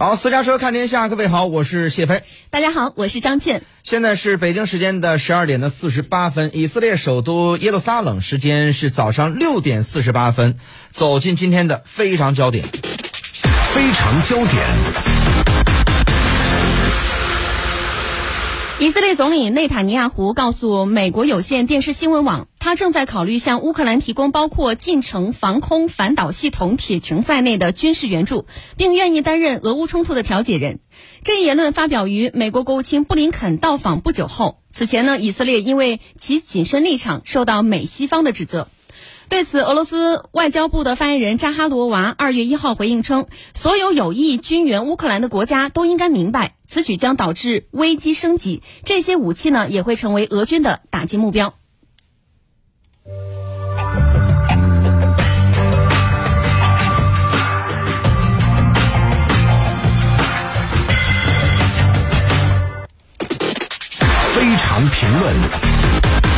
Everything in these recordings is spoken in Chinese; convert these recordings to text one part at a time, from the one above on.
好，私家车看天下，各位好，我是谢飞。大家好，我是张倩。现在是北京时间的十二点的四十八分，以色列首都耶路撒冷时间是早上六点四十八分。走进今天的非常焦点，非常焦点。以色列总理内塔尼亚胡告诉美国有线电视新闻网，他正在考虑向乌克兰提供包括近程防空反导系统铁穹在内的军事援助，并愿意担任俄乌冲突的调解人。这一言论发表于美国国务卿布林肯到访不久后。此前呢，以色列因为其谨慎立场受到美西方的指责。对此，俄罗斯外交部的发言人扎哈罗娃二月一号回应称，所有有意军援乌克兰的国家都应该明白，此举将导致危机升级，这些武器呢也会成为俄军的打击目标。评论。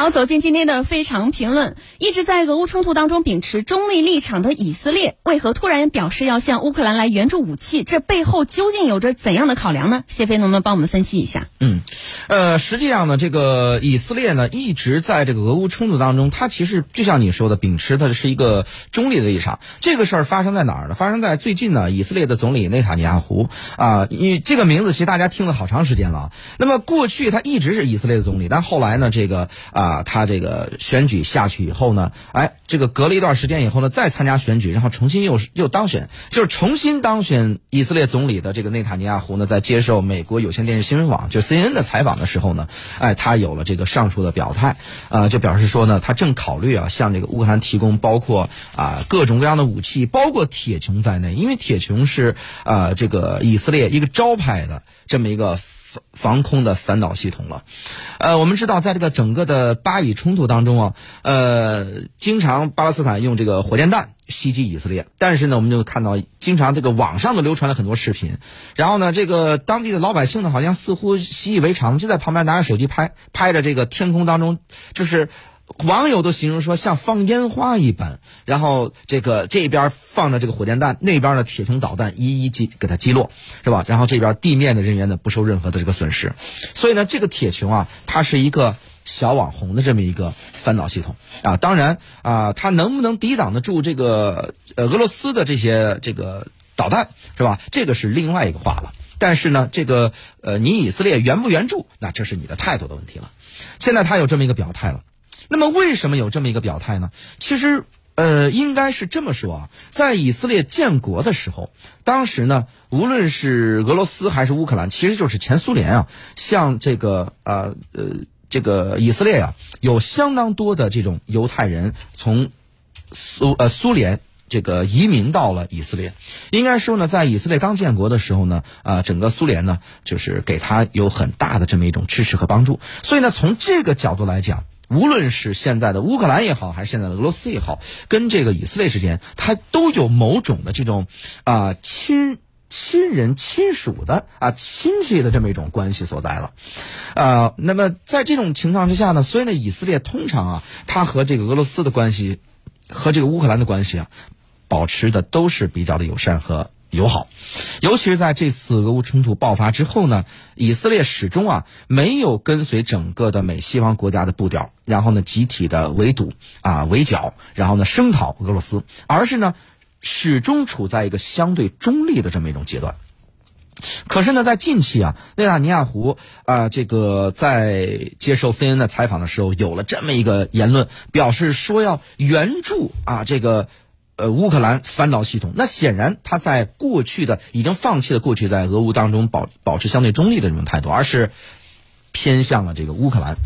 好，走进今天的非常评论。一直在俄乌冲突当中秉持中立立场的以色列，为何突然表示要向乌克兰来援助武器？这背后究竟有着怎样的考量呢？谢飞能不能帮我们分析一下？嗯，呃，实际上呢，这个以色列呢一直在这个俄乌冲突当中，它其实就像你说的，秉持的是一个中立的立场。这个事儿发生在哪儿呢？发生在最近呢，以色列的总理内塔尼亚胡啊，你这个名字其实大家听了好长时间了。那么过去他一直是以色列的总理，但后来呢，这个啊。啊，他这个选举下去以后呢，哎，这个隔了一段时间以后呢，再参加选举，然后重新又又当选，就是重新当选以色列总理的这个内塔尼亚胡呢，在接受美国有线电视新闻网就 CNN 的采访的时候呢，哎，他有了这个上述的表态，啊，就表示说呢，他正考虑啊，向这个乌克兰提供包括啊各种各样的武器，包括铁穹在内，因为铁穹是啊这个以色列一个招牌的这么一个。防空的反导系统了，呃，我们知道，在这个整个的巴以冲突当中啊，呃，经常巴勒斯坦用这个火箭弹袭击以色列，但是呢，我们就看到，经常这个网上都流传了很多视频，然后呢，这个当地的老百姓呢，好像似乎习以为常，就在旁边拿着手机拍，拍着这个天空当中，就是。网友都形容说像放烟花一般，然后这个这边放着这个火箭弹，那边的铁穹导弹一一击给它击落，是吧？然后这边地面的人员呢不受任何的这个损失，所以呢，这个铁穹啊，它是一个小网红的这么一个反导系统啊。当然啊，它能不能抵挡得住这个呃俄罗斯的这些这个导弹，是吧？这个是另外一个话了。但是呢，这个呃，你以色列援不援助，那这是你的态度的问题了。现在他有这么一个表态了。那么为什么有这么一个表态呢？其实，呃，应该是这么说啊，在以色列建国的时候，当时呢，无论是俄罗斯还是乌克兰，其实就是前苏联啊，向这个呃呃这个以色列啊，有相当多的这种犹太人从苏呃苏联这个移民到了以色列。应该说呢，在以色列刚建国的时候呢，啊，整个苏联呢，就是给他有很大的这么一种支持和帮助。所以呢，从这个角度来讲。无论是现在的乌克兰也好，还是现在的俄罗斯也好，跟这个以色列之间，它都有某种的这种啊亲亲人亲属的啊亲戚的这么一种关系所在了，啊，那么在这种情况之下呢，所以呢，以色列通常啊，它和这个俄罗斯的关系，和这个乌克兰的关系啊，保持的都是比较的友善和。友好，尤其是在这次俄乌冲突爆发之后呢，以色列始终啊没有跟随整个的美西方国家的步调，然后呢集体的围堵啊围剿，然后呢声讨俄罗斯，而是呢始终处在一个相对中立的这么一种阶段。可是呢，在近期啊，内塔尼亚胡啊这个在接受 CNN 的采访的时候，有了这么一个言论，表示说要援助啊这个。呃，乌克兰反导系统，那显然他在过去的已经放弃了过去在俄乌当中保保持相对中立的这种态度，而是偏向了这个乌克兰。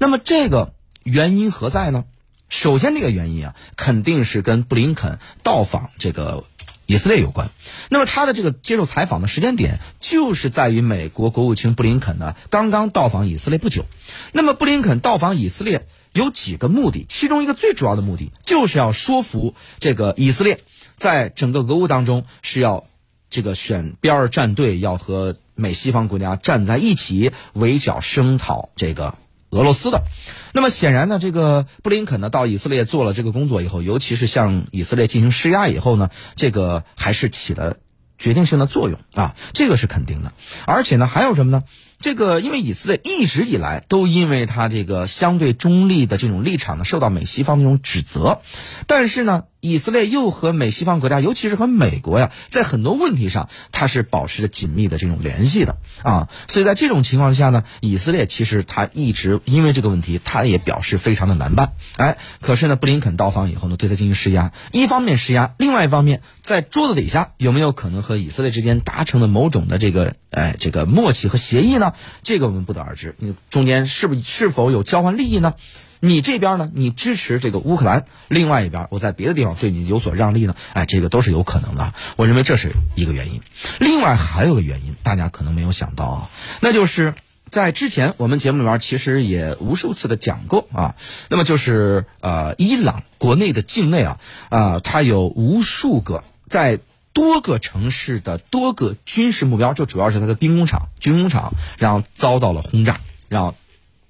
那么这个原因何在呢？首先，这个原因啊，肯定是跟布林肯到访这个以色列有关。那么他的这个接受采访的时间点，就是在于美国国务卿布林肯呢刚刚到访以色列不久。那么布林肯到访以色列。有几个目的，其中一个最主要的目的就是要说服这个以色列，在整个俄乌当中是要这个选边儿站队，要和美西方国家站在一起围剿声讨这个俄罗斯的。那么显然呢，这个布林肯呢到以色列做了这个工作以后，尤其是向以色列进行施压以后呢，这个还是起了决定性的作用啊，这个是肯定的。而且呢，还有什么呢？这个因为以色列一直以来都因为他这个相对中立的这种立场呢，受到美西方的这种指责，但是呢。以色列又和美西方国家，尤其是和美国呀，在很多问题上，它是保持着紧密的这种联系的啊。所以在这种情况下呢，以色列其实他一直因为这个问题，他也表示非常的难办。哎，可是呢，布林肯到访以后呢，对他进行施压，一方面施压，另外一方面在桌子底下有没有可能和以色列之间达成了某种的这个哎这个默契和协议呢？这个我们不得而知。你中间是不是否有交换利益呢？你这边呢？你支持这个乌克兰，另外一边我在别的地方对你有所让利呢？哎，这个都是有可能的。我认为这是一个原因。另外还有个原因，大家可能没有想到啊，那就是在之前我们节目里边其实也无数次的讲过啊。那么就是呃，伊朗国内的境内啊啊，它有无数个在多个城市的多个军事目标，就主要是它的兵工厂、军工厂，然后遭到了轰炸，然后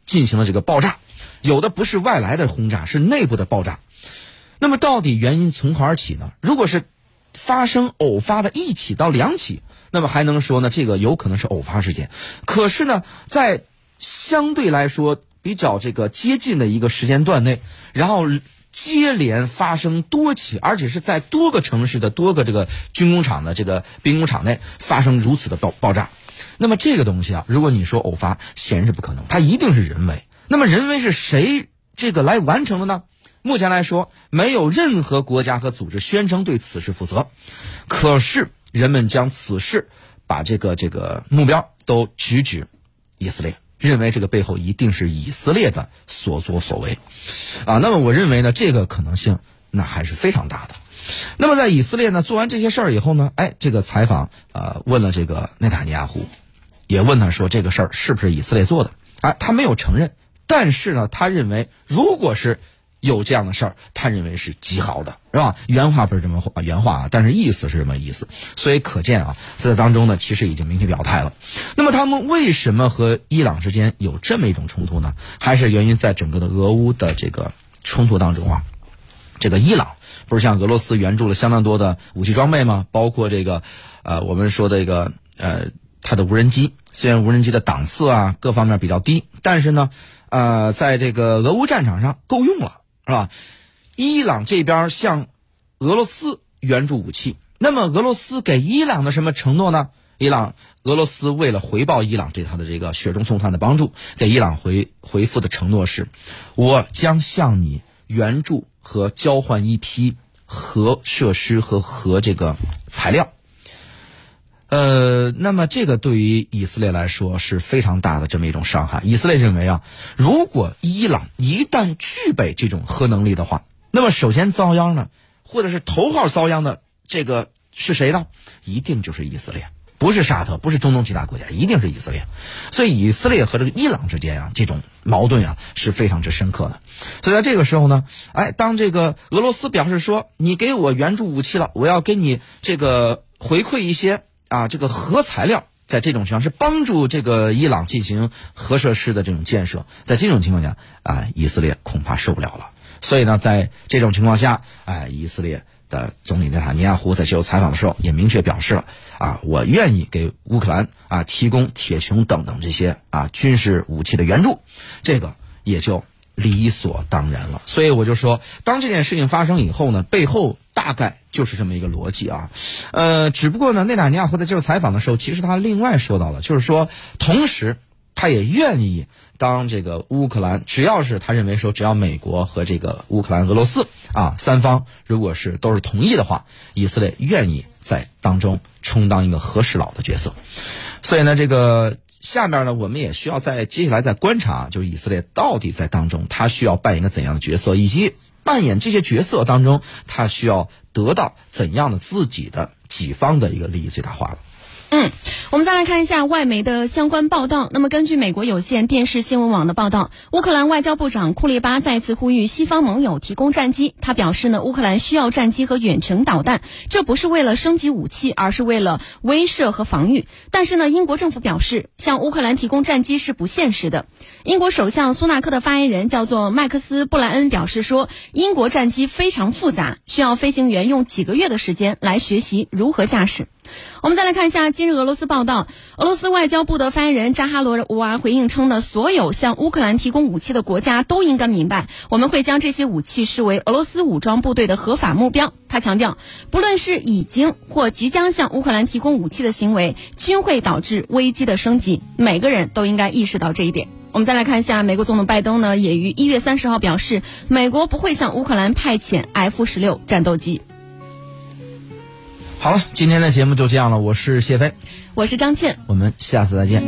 进行了这个爆炸。有的不是外来的轰炸，是内部的爆炸。那么到底原因从何而起呢？如果是发生偶发的一起到两起，那么还能说呢？这个有可能是偶发事件。可是呢，在相对来说比较这个接近的一个时间段内，然后接连发生多起，而且是在多个城市的多个这个军工厂的这个兵工厂内发生如此的爆爆炸，那么这个东西啊，如果你说偶发，显然是不可能，它一定是人为。那么人为是谁这个来完成的呢？目前来说，没有任何国家和组织宣称对此事负责。可是人们将此事把这个这个目标都直指以色列，认为这个背后一定是以色列的所作所为。啊，那么我认为呢，这个可能性那还是非常大的。那么在以色列呢做完这些事儿以后呢，哎，这个采访呃问了这个内塔尼亚胡，也问他说这个事儿是不是以色列做的？哎，他没有承认。但是呢，他认为，如果是有这样的事儿，他认为是极好的，是吧？原话不是这么话，原话啊，但是意思是什么意思。所以可见啊，在当中呢，其实已经明确表态了。那么他们为什么和伊朗之间有这么一种冲突呢？还是源于在整个的俄乌的这个冲突当中啊，这个伊朗不是向俄罗斯援助了相当多的武器装备吗？包括这个，呃，我们说的这个，呃，它的无人机，虽然无人机的档次啊各方面比较低，但是呢。呃，在这个俄乌战场上够用了，是吧？伊朗这边向俄罗斯援助武器，那么俄罗斯给伊朗的什么承诺呢？伊朗俄罗斯为了回报伊朗对他的这个雪中送炭的帮助，给伊朗回回复的承诺是：我将向你援助和交换一批核设施和核这个材料。呃，那么这个对于以色列来说是非常大的这么一种伤害。以色列认为啊，如果伊朗一旦具备这种核能力的话，那么首先遭殃呢，或者是头号遭殃的这个是谁呢？一定就是以色列，不是沙特，不是中东其他国家，一定是以色列。所以以色列和这个伊朗之间啊，这种矛盾啊是非常之深刻的。所以在这个时候呢，哎，当这个俄罗斯表示说你给我援助武器了，我要给你这个回馈一些。啊，这个核材料在这种情况是帮助这个伊朗进行核设施的这种建设，在这种情况下啊，以色列恐怕受不了了。所以呢，在这种情况下，哎，以色列的总理内塔尼亚胡在接受采访的时候也明确表示了啊，我愿意给乌克兰啊提供铁穹等等这些啊军事武器的援助，这个也就理所当然了。所以我就说，当这件事情发生以后呢，背后。大概就是这么一个逻辑啊，呃，只不过呢，内塔尼亚胡在接受采访的时候，其实他另外说到了，就是说，同时他也愿意当这个乌克兰，只要是他认为说，只要美国和这个乌克兰、俄罗斯啊三方如果是都是同意的话，以色列愿意在当中充当一个和事佬的角色。所以呢，这个下面呢，我们也需要在接下来再观察，就是以色列到底在当中他需要扮演个怎样的角色，以及。扮演这些角色当中，他需要得到怎样的自己的己方的一个利益最大化了？嗯，我们再来看一下外媒的相关报道。那么，根据美国有线电视新闻网的报道，乌克兰外交部长库列巴再次呼吁西方盟友提供战机。他表示呢，乌克兰需要战机和远程导弹，这不是为了升级武器，而是为了威慑和防御。但是呢，英国政府表示，向乌克兰提供战机是不现实的。英国首相苏纳克的发言人叫做麦克斯布莱恩表示说，英国战机非常复杂，需要飞行员用几个月的时间来学习如何驾驶。我们再来看一下今日俄罗斯报道，俄罗斯外交部的发言人扎哈罗娃回应称呢，所有向乌克兰提供武器的国家都应该明白，我们会将这些武器视为俄罗斯武装部队的合法目标。他强调，不论是已经或即将向乌克兰提供武器的行为，均会导致危机的升级，每个人都应该意识到这一点。我们再来看一下，美国总统拜登呢，也于一月三十号表示，美国不会向乌克兰派遣 F 十六战斗机。好了，今天的节目就这样了。我是谢飞，我是张倩，我们下次再见。